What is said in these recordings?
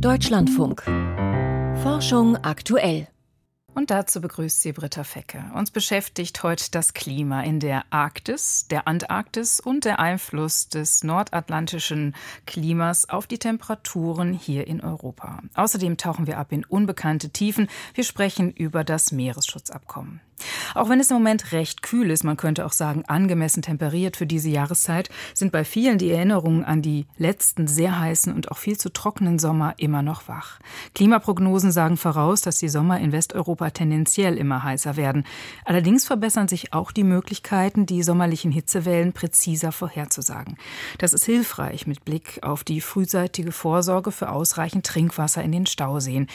Deutschlandfunk. Forschung aktuell. Und dazu begrüßt sie Britta Fecke. Uns beschäftigt heute das Klima in der Arktis, der Antarktis und der Einfluss des nordatlantischen Klimas auf die Temperaturen hier in Europa. Außerdem tauchen wir ab in unbekannte Tiefen. Wir sprechen über das Meeresschutzabkommen. Auch wenn es im Moment recht kühl ist, man könnte auch sagen angemessen temperiert für diese Jahreszeit, sind bei vielen die Erinnerungen an die letzten sehr heißen und auch viel zu trockenen Sommer immer noch wach. Klimaprognosen sagen voraus, dass die Sommer in Westeuropa tendenziell immer heißer werden. Allerdings verbessern sich auch die Möglichkeiten, die sommerlichen Hitzewellen präziser vorherzusagen. Das ist hilfreich mit Blick auf die frühzeitige Vorsorge für ausreichend Trinkwasser in den Stauseen.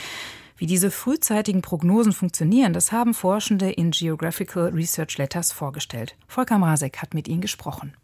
Wie diese frühzeitigen Prognosen funktionieren, das haben Forschende in Geographical Research Letters vorgestellt. Volker Masek hat mit ihnen gesprochen.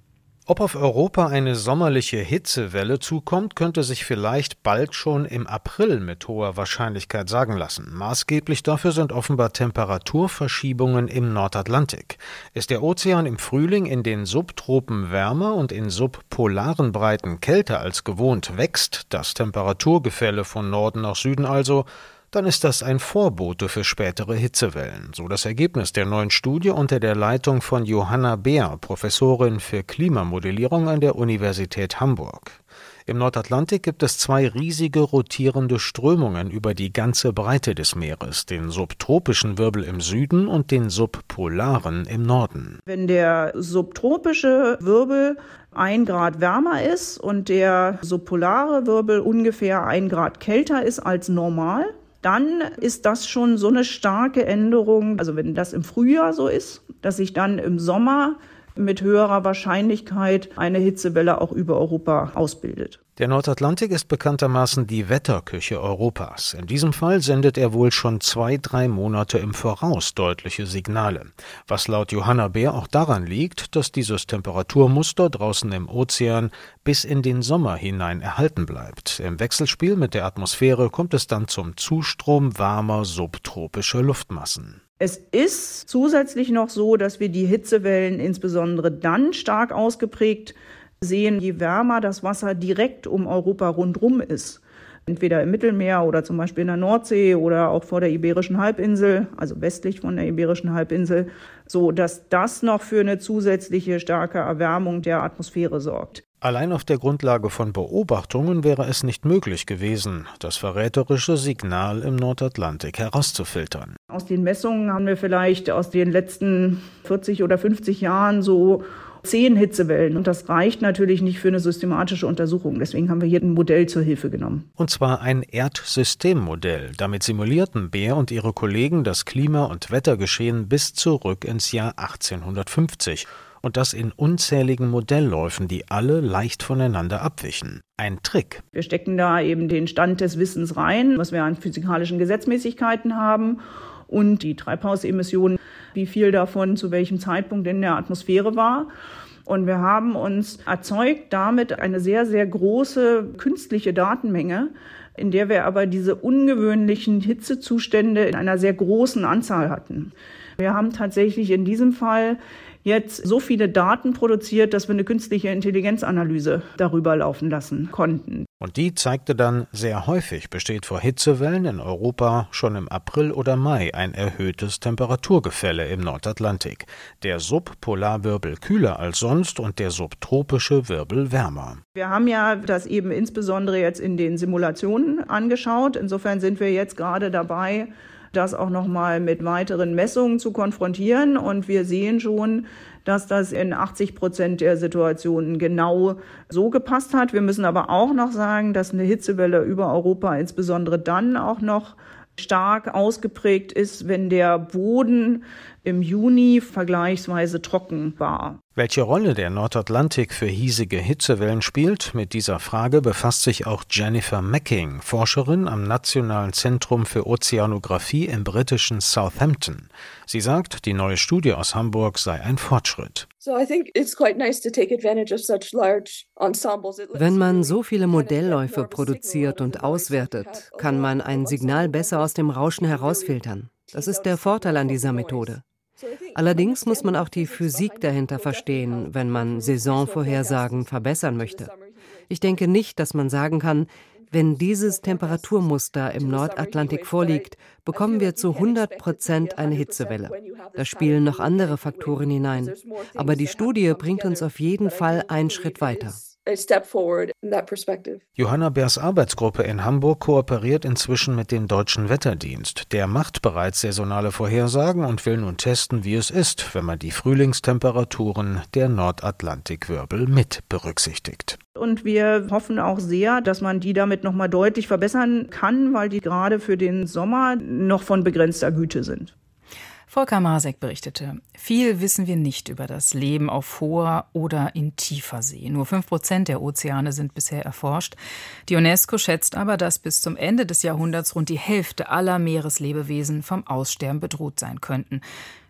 Ob auf Europa eine sommerliche Hitzewelle zukommt, könnte sich vielleicht bald schon im April mit hoher Wahrscheinlichkeit sagen lassen. Maßgeblich dafür sind offenbar Temperaturverschiebungen im Nordatlantik. Ist der Ozean im Frühling in den Subtropen wärmer und in subpolaren Breiten kälter als gewohnt, wächst das Temperaturgefälle von Norden nach Süden also, dann ist das ein Vorbote für spätere Hitzewellen, so das Ergebnis der neuen Studie unter der Leitung von Johanna Beer, Professorin für Klimamodellierung an der Universität Hamburg. Im Nordatlantik gibt es zwei riesige rotierende Strömungen über die ganze Breite des Meeres, den subtropischen Wirbel im Süden und den subpolaren im Norden. Wenn der subtropische Wirbel ein Grad wärmer ist und der subpolare Wirbel ungefähr ein Grad kälter ist als normal, dann ist das schon so eine starke Änderung. Also wenn das im Frühjahr so ist, dass sich dann im Sommer mit höherer Wahrscheinlichkeit eine Hitzewelle auch über Europa ausbildet. Der Nordatlantik ist bekanntermaßen die Wetterküche Europas. In diesem Fall sendet er wohl schon zwei, drei Monate im Voraus deutliche Signale. Was laut Johanna Beer auch daran liegt, dass dieses Temperaturmuster draußen im Ozean bis in den Sommer hinein erhalten bleibt. Im Wechselspiel mit der Atmosphäre kommt es dann zum Zustrom warmer subtropischer Luftmassen. Es ist zusätzlich noch so, dass wir die Hitzewellen insbesondere dann stark ausgeprägt sehen, je wärmer das Wasser direkt um Europa rundherum ist, entweder im Mittelmeer oder zum Beispiel in der Nordsee oder auch vor der Iberischen Halbinsel, also westlich von der Iberischen Halbinsel, so dass das noch für eine zusätzliche starke Erwärmung der Atmosphäre sorgt. Allein auf der Grundlage von Beobachtungen wäre es nicht möglich gewesen, das verräterische Signal im Nordatlantik herauszufiltern. Aus den Messungen haben wir vielleicht aus den letzten 40 oder 50 Jahren so zehn Hitzewellen. Und das reicht natürlich nicht für eine systematische Untersuchung. Deswegen haben wir hier ein Modell zur Hilfe genommen. Und zwar ein Erdsystemmodell. Damit simulierten Beer und ihre Kollegen das Klima- und Wettergeschehen bis zurück ins Jahr 1850 und das in unzähligen Modellläufen, die alle leicht voneinander abwichen. Ein Trick. Wir stecken da eben den Stand des Wissens rein, was wir an physikalischen Gesetzmäßigkeiten haben und die Treibhausemissionen, wie viel davon zu welchem Zeitpunkt in der Atmosphäre war. Und wir haben uns erzeugt damit eine sehr, sehr große künstliche Datenmenge, in der wir aber diese ungewöhnlichen Hitzezustände in einer sehr großen Anzahl hatten. Wir haben tatsächlich in diesem Fall jetzt so viele Daten produziert, dass wir eine künstliche Intelligenzanalyse darüber laufen lassen konnten. Und die zeigte dann, sehr häufig besteht vor Hitzewellen in Europa schon im April oder Mai ein erhöhtes Temperaturgefälle im Nordatlantik. Der Subpolarwirbel kühler als sonst und der subtropische Wirbel wärmer. Wir haben ja das eben insbesondere jetzt in den Simulationen angeschaut. Insofern sind wir jetzt gerade dabei, das auch nochmal mit weiteren Messungen zu konfrontieren. Und wir sehen schon, dass das in 80 Prozent der Situationen genau so gepasst hat. Wir müssen aber auch noch sagen, dass eine Hitzewelle über Europa insbesondere dann auch noch stark ausgeprägt ist, wenn der Boden im Juni vergleichsweise trocken war. Welche Rolle der Nordatlantik für hiesige Hitzewellen spielt, mit dieser Frage befasst sich auch Jennifer Macking, Forscherin am Nationalen Zentrum für Ozeanographie im britischen Southampton. Sie sagt, die neue Studie aus Hamburg sei ein Fortschritt. Wenn man so viele Modellläufe produziert und auswertet, kann man ein Signal besser aus dem Rauschen herausfiltern. Das ist der Vorteil an dieser Methode. Allerdings muss man auch die Physik dahinter verstehen, wenn man Saisonvorhersagen verbessern möchte. Ich denke nicht, dass man sagen kann, Wenn dieses Temperaturmuster im Nordatlantik vorliegt, bekommen wir zu 100 Prozent eine Hitzewelle. Da spielen noch andere Faktoren hinein. Aber die Studie bringt uns auf jeden Fall einen Schritt weiter. Johanna Beers Arbeitsgruppe in Hamburg kooperiert inzwischen mit dem Deutschen Wetterdienst. Der macht bereits saisonale Vorhersagen und will nun testen, wie es ist, wenn man die Frühlingstemperaturen der Nordatlantikwirbel mit berücksichtigt. Und wir hoffen auch sehr, dass man die damit nochmal deutlich verbessern kann, weil die gerade für den Sommer noch von begrenzter Güte sind. Volker Masek berichtete, viel wissen wir nicht über das Leben auf hoher oder in tiefer See. Nur fünf Prozent der Ozeane sind bisher erforscht. Die UNESCO schätzt aber, dass bis zum Ende des Jahrhunderts rund die Hälfte aller Meereslebewesen vom Aussterben bedroht sein könnten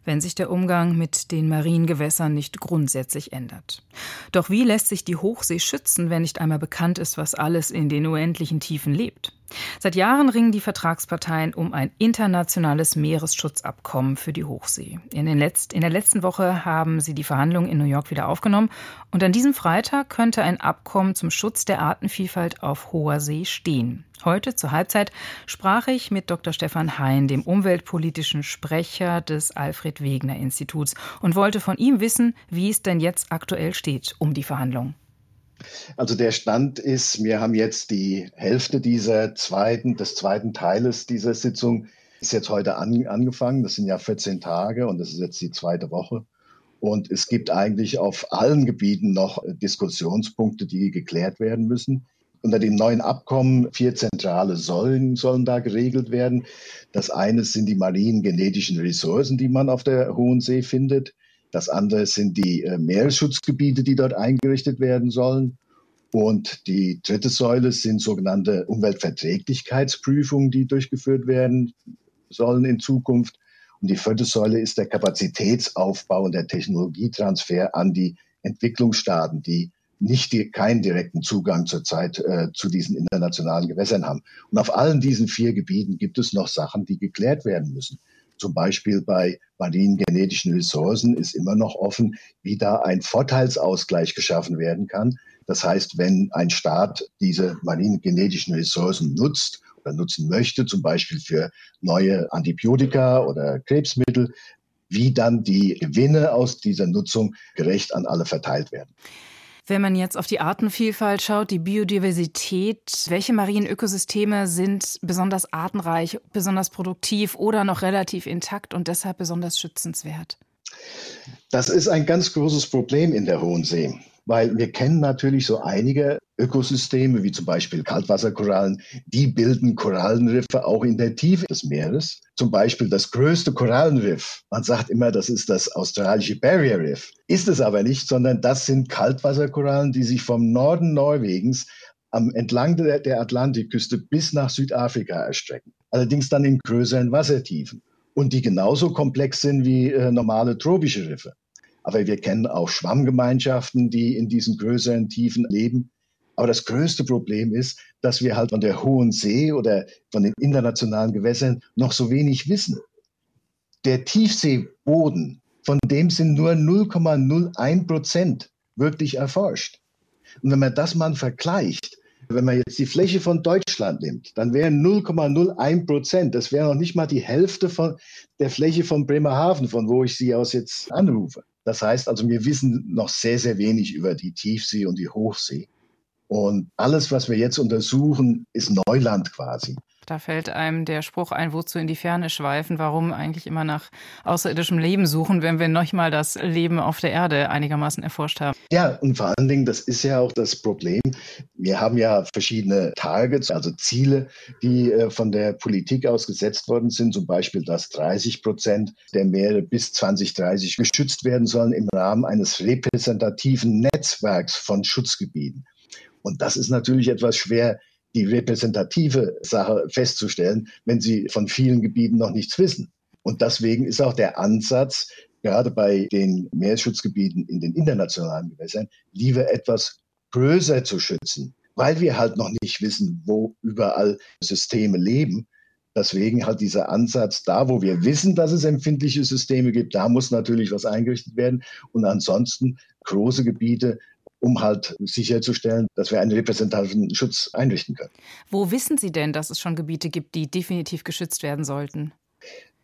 wenn sich der Umgang mit den Mariengewässern nicht grundsätzlich ändert. Doch wie lässt sich die Hochsee schützen, wenn nicht einmal bekannt ist, was alles in den unendlichen Tiefen lebt? Seit Jahren ringen die Vertragsparteien um ein internationales Meeresschutzabkommen für die Hochsee. In, Letzt-, in, der letzten Woche haben sie die Verhandlungen in New York wieder aufgenommen und an diesem Freitag könnte ein Abkommen zum Schutz der Artenvielfalt auf hoher See stehen. Heute zur Halbzeit sprach ich mit Dr. Stefan Hein, dem umweltpolitischen Sprecher des Alfred Wegener Instituts, und wollte von ihm wissen, wie es denn jetzt aktuell steht um die Verhandlungen. Also der Stand ist, wir haben jetzt die Hälfte dieser zweiten, des zweiten Teiles dieser Sitzung ist jetzt heute an, angefangen. Das sind ja 14 Tage und das ist jetzt die zweite Woche. Und es gibt eigentlich auf allen Gebieten noch Diskussionspunkte, die geklärt werden müssen. Unter dem neuen Abkommen vier zentrale Säulen sollen da geregelt werden. Das eine sind die marinen genetischen Ressourcen, die man auf der Hohen See findet. Das andere sind die äh, Meeresschutzgebiete, die dort eingerichtet werden sollen. Und die dritte Säule sind sogenannte Umweltverträglichkeitsprüfungen, die durchgeführt werden sollen in Zukunft. Und die vierte Säule ist der Kapazitätsaufbau und der Technologietransfer an die Entwicklungsstaaten, die nicht die, keinen direkten Zugang zurzeit äh, zu diesen internationalen Gewässern haben. Und auf allen diesen vier Gebieten gibt es noch Sachen, die geklärt werden müssen. Zum Beispiel bei marinen genetischen Ressourcen ist immer noch offen, wie da ein Vorteilsausgleich geschaffen werden kann. Das heißt, wenn ein Staat diese marinen genetischen Ressourcen nutzt oder nutzen möchte, zum Beispiel für neue Antibiotika oder Krebsmittel, wie dann die Gewinne aus dieser Nutzung gerecht an alle verteilt werden. Wenn man jetzt auf die Artenvielfalt schaut, die Biodiversität, welche marinen Ökosysteme sind besonders artenreich, besonders produktiv oder noch relativ intakt und deshalb besonders schützenswert? Das ist ein ganz großes Problem in der Hohen See weil wir kennen natürlich so einige Ökosysteme, wie zum Beispiel Kaltwasserkorallen, die bilden Korallenriffe auch in der Tiefe des Meeres. Zum Beispiel das größte Korallenriff. Man sagt immer, das ist das australische Barrier Riff. Ist es aber nicht, sondern das sind Kaltwasserkorallen, die sich vom Norden Norwegens am entlang der, der Atlantikküste bis nach Südafrika erstrecken. Allerdings dann in größeren Wassertiefen und die genauso komplex sind wie äh, normale tropische Riffe. Aber wir kennen auch Schwammgemeinschaften, die in diesen größeren Tiefen leben. Aber das größte Problem ist, dass wir halt von der Hohen See oder von den internationalen Gewässern noch so wenig wissen. Der Tiefseeboden, von dem sind nur 0,01 Prozent wirklich erforscht. Und wenn man das mal vergleicht, wenn man jetzt die Fläche von Deutschland nimmt, dann wären 0,01 Prozent, das wäre noch nicht mal die Hälfte von der Fläche von Bremerhaven, von wo ich Sie aus jetzt anrufe. Das heißt also, wir wissen noch sehr, sehr wenig über die Tiefsee und die Hochsee. Und alles, was wir jetzt untersuchen, ist Neuland quasi. Da fällt einem der Spruch ein, wozu in die Ferne schweifen, warum eigentlich immer nach außerirdischem Leben suchen, wenn wir noch mal das Leben auf der Erde einigermaßen erforscht haben. Ja, und vor allen Dingen, das ist ja auch das Problem. Wir haben ja verschiedene Targets, also Ziele, die äh, von der Politik aus gesetzt worden sind, zum Beispiel, dass 30 Prozent der Meere bis 2030 geschützt werden sollen im Rahmen eines repräsentativen Netzwerks von Schutzgebieten. Und das ist natürlich etwas schwer die repräsentative Sache festzustellen, wenn sie von vielen Gebieten noch nichts wissen. Und deswegen ist auch der Ansatz, gerade bei den Meeresschutzgebieten in den internationalen Gewässern, lieber etwas größer zu schützen, weil wir halt noch nicht wissen, wo überall Systeme leben. Deswegen halt dieser Ansatz, da wo wir wissen, dass es empfindliche Systeme gibt, da muss natürlich was eingerichtet werden. Und ansonsten große Gebiete um halt sicherzustellen, dass wir einen repräsentativen Schutz einrichten können. Wo wissen Sie denn, dass es schon Gebiete gibt, die definitiv geschützt werden sollten?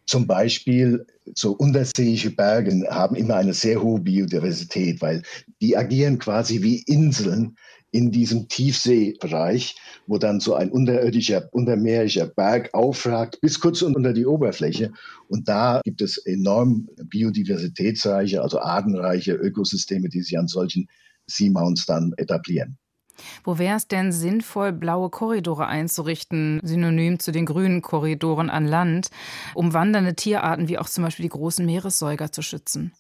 Zum Beispiel so unterseeische Berge haben immer eine sehr hohe Biodiversität, weil die agieren quasi wie Inseln in diesem Tiefseebereich, wo dann so ein unterirdischer, untermeerischer Berg aufragt bis kurz unter die Oberfläche. Und da gibt es enorm biodiversitätsreiche, also artenreiche Ökosysteme, die sich an solchen Seamounts dann etablieren. Wo wäre es denn sinnvoll, blaue Korridore einzurichten, synonym zu den grünen Korridoren an Land, um wandernde Tierarten wie auch zum Beispiel die großen Meeressäuger zu schützen?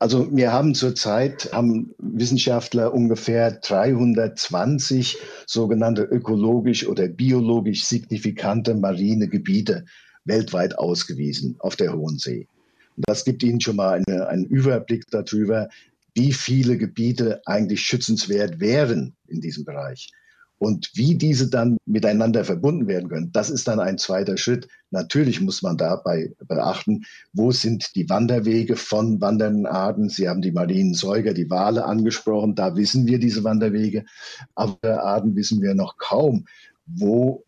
Also wir haben zurzeit, haben Wissenschaftler ungefähr 320 sogenannte ökologisch oder biologisch signifikante marine Gebiete weltweit ausgewiesen auf der Hohen See. Und das gibt Ihnen schon mal eine, einen Überblick darüber, wie viele Gebiete eigentlich schützenswert wären in diesem Bereich. Und wie diese dann miteinander verbunden werden können, das ist dann ein zweiter Schritt. Natürlich muss man dabei beachten, wo sind die Wanderwege von wandernden Arten. Sie haben die marinen Säuger, die Wale angesprochen. Da wissen wir diese Wanderwege. Aber Arten wissen wir noch kaum, wo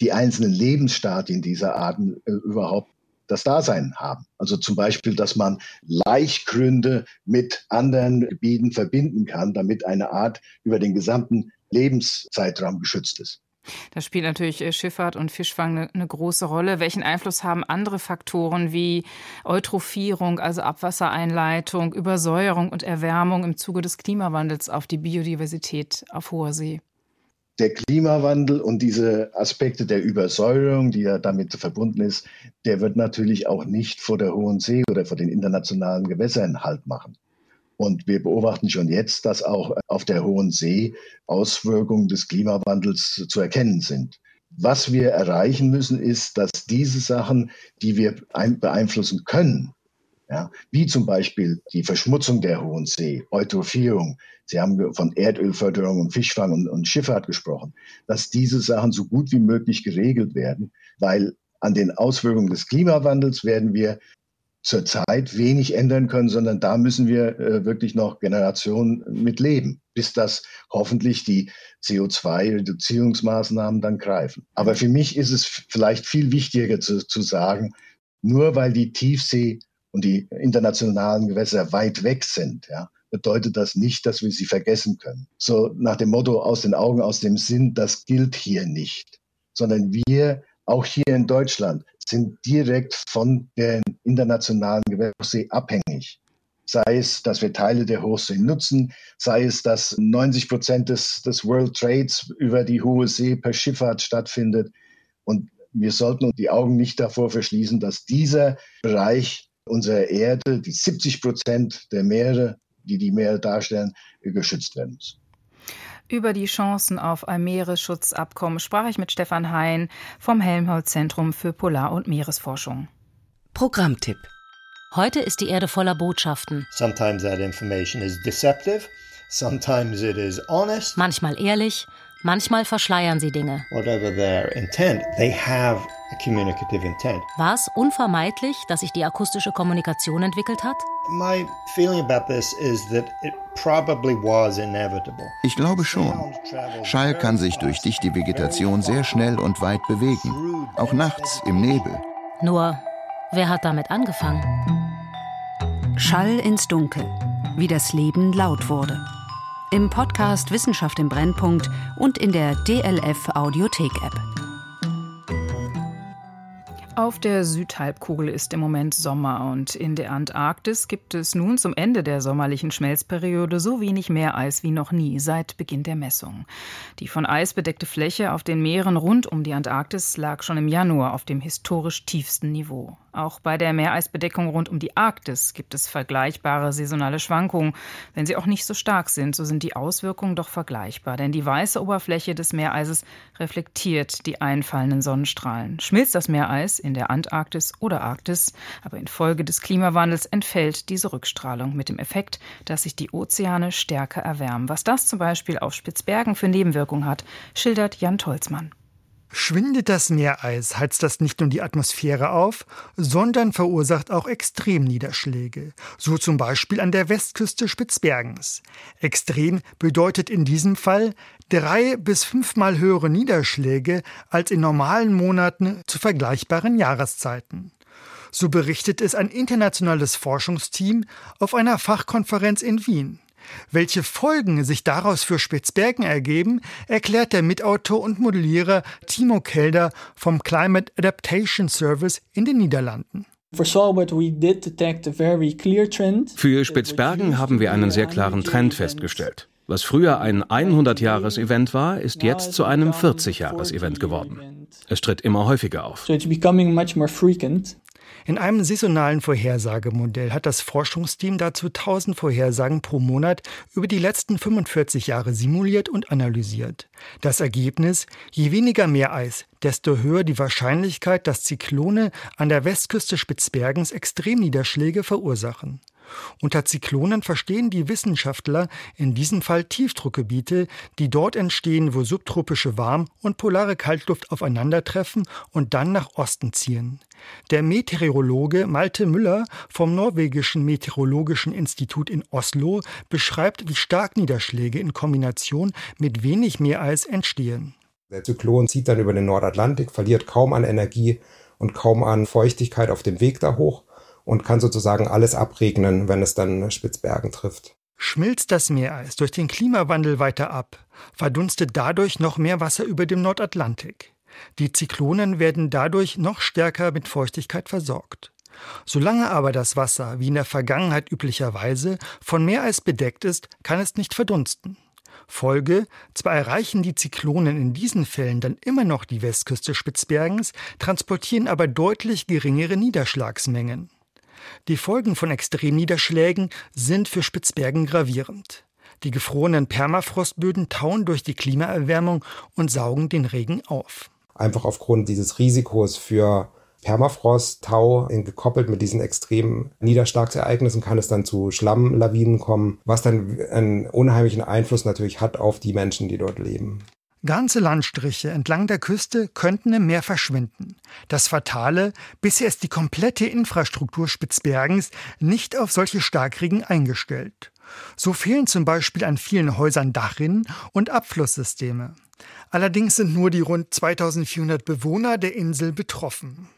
die einzelnen Lebensstadien dieser Arten äh, überhaupt das Dasein haben. Also zum Beispiel, dass man Laichgründe mit anderen Gebieten verbinden kann, damit eine Art über den gesamten Lebenszeitraum geschützt ist. Da spielt natürlich äh, Schifffahrt und Fischfang eine, eine, große Rolle. Welchen Einfluss haben andere Faktoren wie Eutrophierung, also Abwassereinleitung, Übersäuerung und Erwärmung im Zuge des Klimawandels auf die Biodiversität auf hoher See? Der Klimawandel und diese Aspekte der Übersäuerung, die ja damit verbunden ist, der wird natürlich auch nicht vor der Hohen See oder vor den internationalen Gewässern Halt machen. Und wir beobachten schon jetzt, dass auch auf der Hohen See Auswirkungen des Klimawandels zu erkennen sind. Was wir erreichen müssen, ist, dass diese Sachen, die wir beeinflussen können, ja, wie zum Beispiel die Verschmutzung der Hohen See, Eutrophierung. Sie haben von Erdölförderung und Fischfang und, und Schifffahrt gesprochen, dass diese Sachen so gut wie möglich geregelt werden, weil an den Auswirkungen des Klimawandels werden wir zurzeit wenig ändern können, sondern da müssen wir äh, wirklich noch Generationen mit leben, bis das hoffentlich die CO2-Reduzierungsmaßnahmen dann greifen. Aber für mich ist es vielleicht viel wichtiger zu, zu sagen, nur weil die Tiefsee und die internationalen Gewässer weit weg sind, ja, bedeutet das nicht, dass wir sie vergessen können. So nach dem Motto aus den Augen, aus dem Sinn, das gilt hier nicht, sondern wir, auch hier in Deutschland, sind direkt von der internationalen Gewässersee abhängig. Sei es, dass wir Teile der Hochsee nutzen, sei es, dass 90 Prozent des, des World Trades über die Hohe See per Schifffahrt stattfindet. Und wir sollten die Augen nicht davor verschließen, dass dieser Bereich unserer Erde, die 70 Prozent der Meere, die die Meere darstellen, geschützt werden muss. Über die Chancen auf ein Meeresschutzabkommen sprach ich mit Stefan Hein vom Helmholtz-Zentrum für Polar- und Meeresforschung. Programmtipp. Heute ist die Erde voller Botschaften. Sometimes that information is deceptive, sometimes it is honest. Manchmal ehrlich, manchmal verschleiern sie Dinge. Whatever their intent, they have war es unvermeidlich, dass sich die akustische Kommunikation entwickelt hat? Ich glaube schon. Schall kann sich durch dichte Vegetation sehr schnell und weit bewegen, auch nachts im Nebel. Nur, wer hat damit angefangen? Schall ins Dunkel, wie das Leben laut wurde. Im Podcast Wissenschaft im Brennpunkt und in der DLF Audiothek App. Auf der Südhalbkugel ist im Moment Sommer und in der Antarktis gibt es nun zum Ende der sommerlichen Schmelzperiode so wenig Meereis wie noch nie seit Beginn der Messung. Die von Eis bedeckte Fläche auf den Meeren rund um die Antarktis lag schon im Januar auf dem historisch tiefsten Niveau. Auch bei der Meereisbedeckung rund um die Arktis gibt es vergleichbare saisonale Schwankungen. Wenn sie auch nicht so stark sind, so sind die Auswirkungen doch vergleichbar, denn die weiße Oberfläche des Meereises reflektiert die einfallenden Sonnenstrahlen. Schmilzt das Meereis in der Antarktis oder Arktis, aber infolge des Klimawandels entfällt diese Rückstrahlung mit dem Effekt, dass sich die Ozeane stärker erwärmen. Was das zum Beispiel auf Spitzbergen für Nebenwirkungen hat, schildert Jan Tolzmann. Schwindet das Meereis, heizt das nicht nur die Atmosphäre auf, sondern verursacht auch Extremniederschläge, so zum Beispiel an der Westküste Spitzbergens. Extrem bedeutet in diesem Fall drei bis fünfmal höhere Niederschläge als in normalen Monaten zu vergleichbaren Jahreszeiten. So berichtet es ein internationales Forschungsteam auf einer Fachkonferenz in Wien. Welche Folgen sich daraus für Spitzbergen ergeben, erklärt der Mitautor und Modellierer Timo Kelder vom Climate Adaptation Service in den Niederlanden. Für Spitzbergen haben wir einen sehr klaren Trend festgestellt. Was früher ein 100-Jahres-Event war, ist jetzt zu einem 40-Jahres-Event geworden. Es tritt immer häufiger auf. In einem saisonalen Vorhersagemodell hat das Forschungsteam dazu 1000 Vorhersagen pro Monat über die letzten 45 Jahre simuliert und analysiert. Das Ergebnis, je weniger Meereis, desto höher die Wahrscheinlichkeit, dass Zyklone an der Westküste Spitzbergens Extremniederschläge verursachen. Unter Zyklonen verstehen die Wissenschaftler in diesem Fall Tiefdruckgebiete, die dort entstehen, wo subtropische Warm- und polare Kaltluft aufeinandertreffen und dann nach Osten ziehen. Der Meteorologe Malte Müller vom norwegischen Meteorologischen Institut in Oslo beschreibt, wie stark Niederschläge in Kombination mit wenig Meereis entstehen. Der Zyklon zieht dann über den Nordatlantik, verliert kaum an Energie und kaum an Feuchtigkeit auf dem Weg da hoch und kann sozusagen alles abregnen, wenn es dann Spitzbergen trifft. Schmilzt das Meereis durch den Klimawandel weiter ab, verdunstet dadurch noch mehr Wasser über dem Nordatlantik. Die Zyklonen werden dadurch noch stärker mit Feuchtigkeit versorgt. Solange aber das Wasser, wie in der Vergangenheit üblicherweise, von Meereis bedeckt ist, kann es nicht verdunsten. Folge, zwar erreichen die Zyklonen in diesen Fällen dann immer noch die Westküste Spitzbergens, transportieren aber deutlich geringere Niederschlagsmengen. Die Folgen von Extremniederschlägen sind für Spitzbergen gravierend. Die gefrorenen Permafrostböden tauen durch die Klimaerwärmung und saugen den Regen auf. Einfach aufgrund dieses Risikos für Permafrost, Tau, gekoppelt mit diesen extremen Niederschlagsereignissen kann es dann zu Schlammlawinen kommen, was dann einen unheimlichen Einfluss natürlich hat auf die Menschen, die dort leben. Ganze Landstriche entlang der Küste könnten im Meer verschwinden. Das Fatale, bisher ist die komplette Infrastruktur Spitzbergens nicht auf solche Starkregen eingestellt. So fehlen zum Beispiel an vielen Häusern Dachrinnen und Abflusssysteme. Allerdings sind nur die rund 2400 Bewohner der Insel betroffen.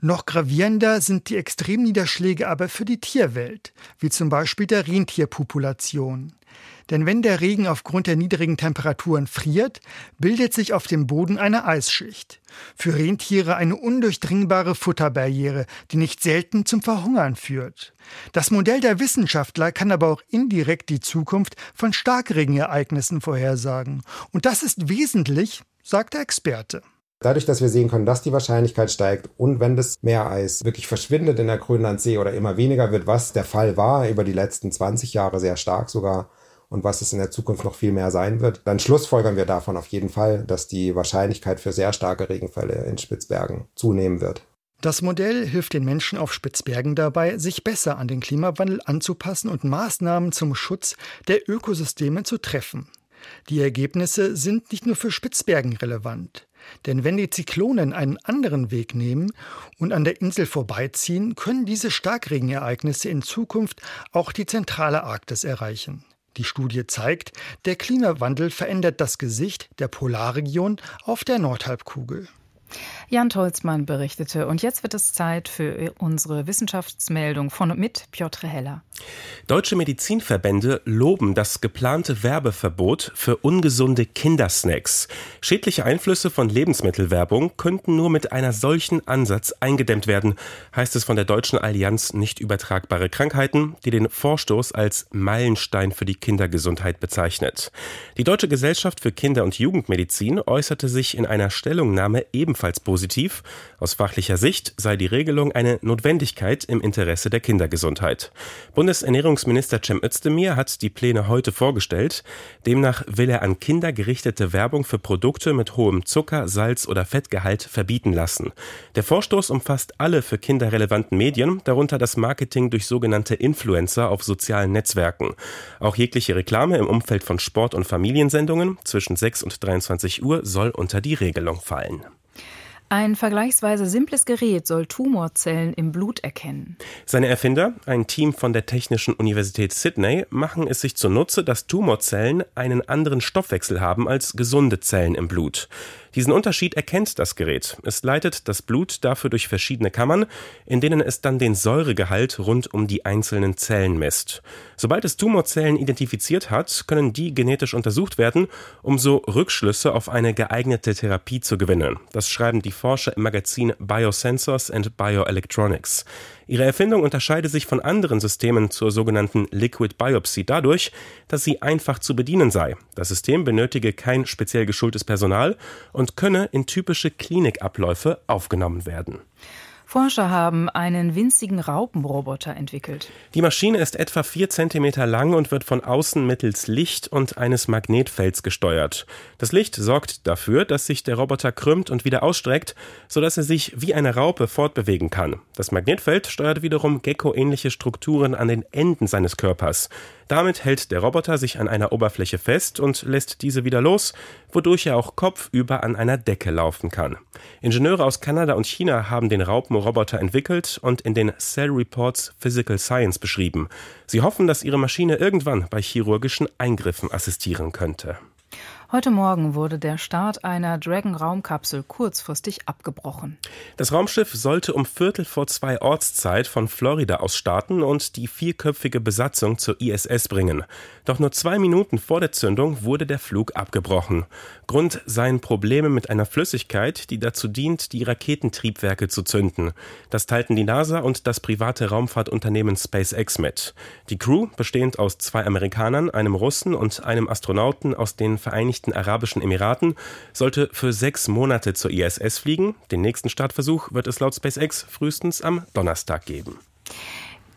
Noch gravierender sind die Extremniederschläge aber für die Tierwelt, wie zum Beispiel der Rentierpopulation. Denn wenn der Regen aufgrund der niedrigen Temperaturen friert, bildet sich auf dem Boden eine Eisschicht. Für Rentiere eine undurchdringbare Futterbarriere, die nicht selten zum Verhungern führt. Das Modell der Wissenschaftler kann aber auch indirekt die Zukunft von Starkregenereignissen vorhersagen. Und das ist wesentlich, sagt der Experte. Dadurch, dass wir sehen können, dass die Wahrscheinlichkeit steigt und wenn das Meereis wirklich verschwindet in der Grönlandsee oder immer weniger wird, was der Fall war über die letzten 20 Jahre sehr stark sogar, und was es in der Zukunft noch viel mehr sein wird, dann schlussfolgern wir davon auf jeden Fall, dass die Wahrscheinlichkeit für sehr starke Regenfälle in Spitzbergen zunehmen wird. Das Modell hilft den Menschen auf Spitzbergen dabei, sich besser an den Klimawandel anzupassen und Maßnahmen zum Schutz der Ökosysteme zu treffen. Die Ergebnisse sind nicht nur für Spitzbergen relevant. Denn wenn die Zyklonen einen anderen Weg nehmen und an der Insel vorbeiziehen, können diese Starkregenereignisse in Zukunft auch die zentrale Arktis erreichen. Die Studie zeigt, der Klimawandel verändert das Gesicht der Polarregion auf der Nordhalbkugel. Jan Tolzmann berichtete. Und jetzt wird es Zeit für unsere Wissenschaftsmeldung von und mit Piotr Heller. Deutsche Medizinverbände loben das geplante Werbeverbot für ungesunde Kindersnacks. Schädliche Einflüsse von Lebensmittelwerbung könnten nur mit einer solchen Ansatz eingedämmt werden, heißt es von der Deutschen Allianz nicht übertragbare Krankheiten, die den Vorstoß als Meilenstein für die Kindergesundheit bezeichnet. Die Deutsche Gesellschaft für Kinder- und Jugendmedizin äußerte sich in einer Stellungnahme ebenfalls positiv positiv. Aus fachlicher Sicht sei die Regelung eine Notwendigkeit im Interesse der Kindergesundheit. Bundesernährungsminister Cem Özdemir hat die Pläne heute vorgestellt. Demnach will er an Kinder gerichtete Werbung für Produkte mit hohem Zucker, Salz oder Fettgehalt verbieten lassen. Der Vorstoß umfasst alle für Kinder relevanten Medien, darunter das Marketing durch sogenannte Influencer auf sozialen Netzwerken. Auch jegliche Reklame im Umfeld von Sport- und Familiensendungen zwischen 6 und 23 Uhr soll unter die Regelung fallen. Ein vergleichsweise simples Gerät soll Tumorzellen im Blut erkennen. Seine Erfinder, ein Team von der Technischen Universität Sydney, machen es sich zunutze, dass Tumorzellen einen anderen Stoffwechsel haben als gesunde Zellen im Blut. Diesen Unterschied erkennt das Gerät. Es leitet das Blut dafür durch verschiedene Kammern, in denen es dann den Säuregehalt rund um die einzelnen Zellen misst. Sobald es Tumorzellen identifiziert hat, können die genetisch untersucht werden, um so Rückschlüsse auf eine geeignete Therapie zu gewinnen. Das schreiben die Forscher im Magazin Biosensors and Bioelectronics. Ihre Erfindung unterscheide sich von anderen Systemen zur sogenannten Liquid Biopsy dadurch, dass sie einfach zu bedienen sei. Das System benötige kein speziell geschultes Personal und könne in typische Klinikabläufe aufgenommen werden. Forscher haben einen winzigen Raupenroboter entwickelt. Die Maschine ist etwa vier Zentimeter lang und wird von außen mittels Licht und eines Magnetfelds gesteuert. Das Licht sorgt dafür, dass sich der Roboter krümmt und wieder ausstreckt, sodass er sich wie eine Raupe fortbewegen kann. Das Magnetfeld steuert wiederum gecko-ähnliche Strukturen an den Enden seines Körpers. Damit hält der Roboter sich an einer Oberfläche fest und lässt diese wieder los, wodurch er auch kopfüber an einer Decke laufen kann. Ingenieure aus Kanada und China haben den Raupenroboter entwickelt und in den Cell Reports Physical Science beschrieben. Sie hoffen, dass ihre Maschine irgendwann bei chirurgischen Eingriffen assistieren könnte. Heute Morgen wurde der Start einer Dragon-Raumkapsel kurzfristig abgebrochen. Das Raumschiff sollte um Viertel vor zwei Ortszeit von Florida aus starten und die vierköpfige Besatzung zur ISS bringen. Doch nur zwei Minuten vor der Zündung wurde der Flug abgebrochen. Grund seien Probleme mit einer Flüssigkeit, die dazu dient, die Raketentriebwerke zu zünden. Das teilten die NASA und das private Raumfahrtunternehmen SpaceX mit. Die Crew, bestehend aus zwei Amerikanern, einem Russen und einem Astronauten aus den Vereinigten Vereinigten Arabischen Emiraten sollte für sechs Monate zur ISS fliegen. Den nächsten Startversuch wird es laut SpaceX frühestens am Donnerstag geben.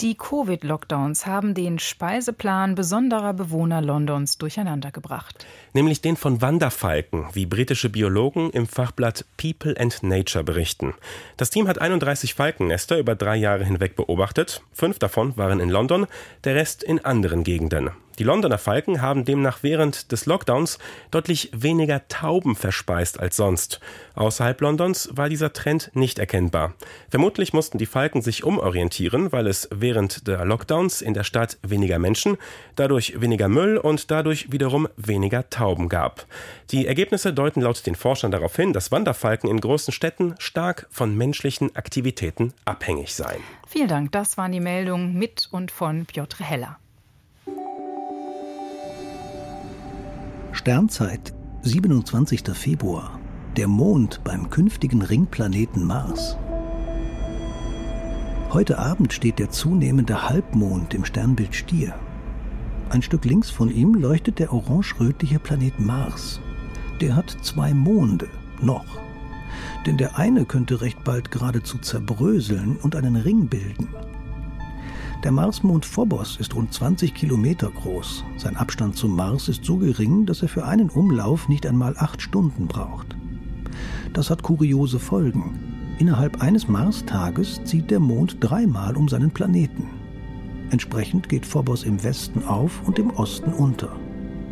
Die Covid-Lockdowns haben den Speiseplan besonderer Bewohner Londons durcheinandergebracht. Nämlich den von Wanderfalken, wie britische Biologen im Fachblatt People and Nature berichten. Das Team hat 31 Falkennester über drei Jahre hinweg beobachtet. Fünf davon waren in London, der Rest in anderen Gegenden. Die Londoner Falken haben demnach während des Lockdowns deutlich weniger Tauben verspeist als sonst. Außerhalb Londons war dieser Trend nicht erkennbar. Vermutlich mussten die Falken sich umorientieren, weil es während der Lockdowns in der Stadt weniger Menschen, dadurch weniger Müll und dadurch wiederum weniger Tauben gab. Die Ergebnisse deuten laut den Forschern darauf hin, dass Wanderfalken in großen Städten stark von menschlichen Aktivitäten abhängig seien. Vielen Dank, das waren die Meldungen mit und von Piotr Heller. Sternzeit, 27. Februar. Der Mond beim künftigen Ringplaneten Mars. Heute Abend steht der zunehmende Halbmond im Sternbild Stier. Ein Stück links von ihm leuchtet der orange-rötliche Planet Mars. Der hat zwei Monde, noch. Denn der eine könnte recht bald geradezu zerbröseln und einen Ring bilden. Der Marsmond Phobos ist rund 20 Kilometer groß. Sein Abstand zum Mars ist so gering, dass er für einen Umlauf nicht einmal acht Stunden braucht. Das hat kuriose Folgen. Innerhalb eines Marstages zieht der Mond dreimal um seinen Planeten. Entsprechend geht Phobos im Westen auf und im Osten unter.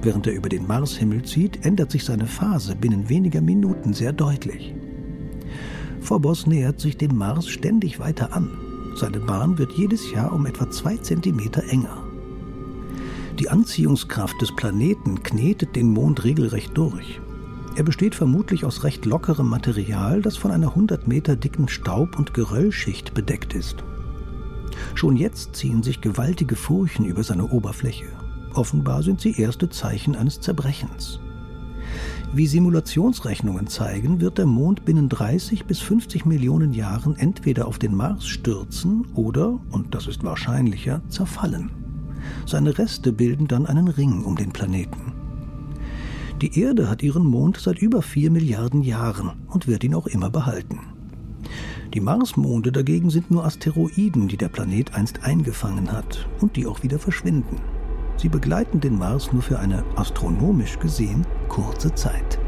Während er über den Marshimmel zieht, ändert sich seine Phase binnen weniger Minuten sehr deutlich. Phobos nähert sich dem Mars ständig weiter an. Seine Bahn wird jedes Jahr um etwa zwei Zentimeter enger. Die Anziehungskraft des Planeten knetet den Mond regelrecht durch. Er besteht vermutlich aus recht lockerem Material, das von einer 100 Meter dicken Staub- und Geröllschicht bedeckt ist. Schon jetzt ziehen sich gewaltige Furchen über seine Oberfläche. Offenbar sind sie erste Zeichen eines Zerbrechens. Wie Simulationsrechnungen zeigen, wird der Mond binnen 30 bis 50 Millionen Jahren entweder auf den Mars stürzen oder, und das ist wahrscheinlicher, zerfallen. Seine Reste bilden dann einen Ring um den Planeten. Die Erde hat ihren Mond seit über vier Milliarden Jahren und wird ihn auch immer behalten. Die Marsmonde dagegen sind nur Asteroiden, die der Planet einst eingefangen hat und die auch wieder verschwinden. Sie begleiten den Mars nur für eine astronomisch gesehen kurze Zeit.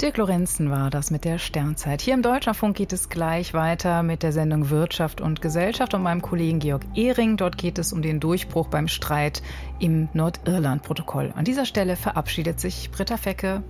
Dirk Lorenzen war das mit der Sternzeit. Hier im Deutschlandfunk geht es gleich weiter mit der Sendung Wirtschaft und Gesellschaft und meinem Kollegen Georg Ehring. Dort geht es um den Durchbruch beim Streit im Nordirland-Protokoll. An dieser Stelle verabschiedet sich Britta Fecke.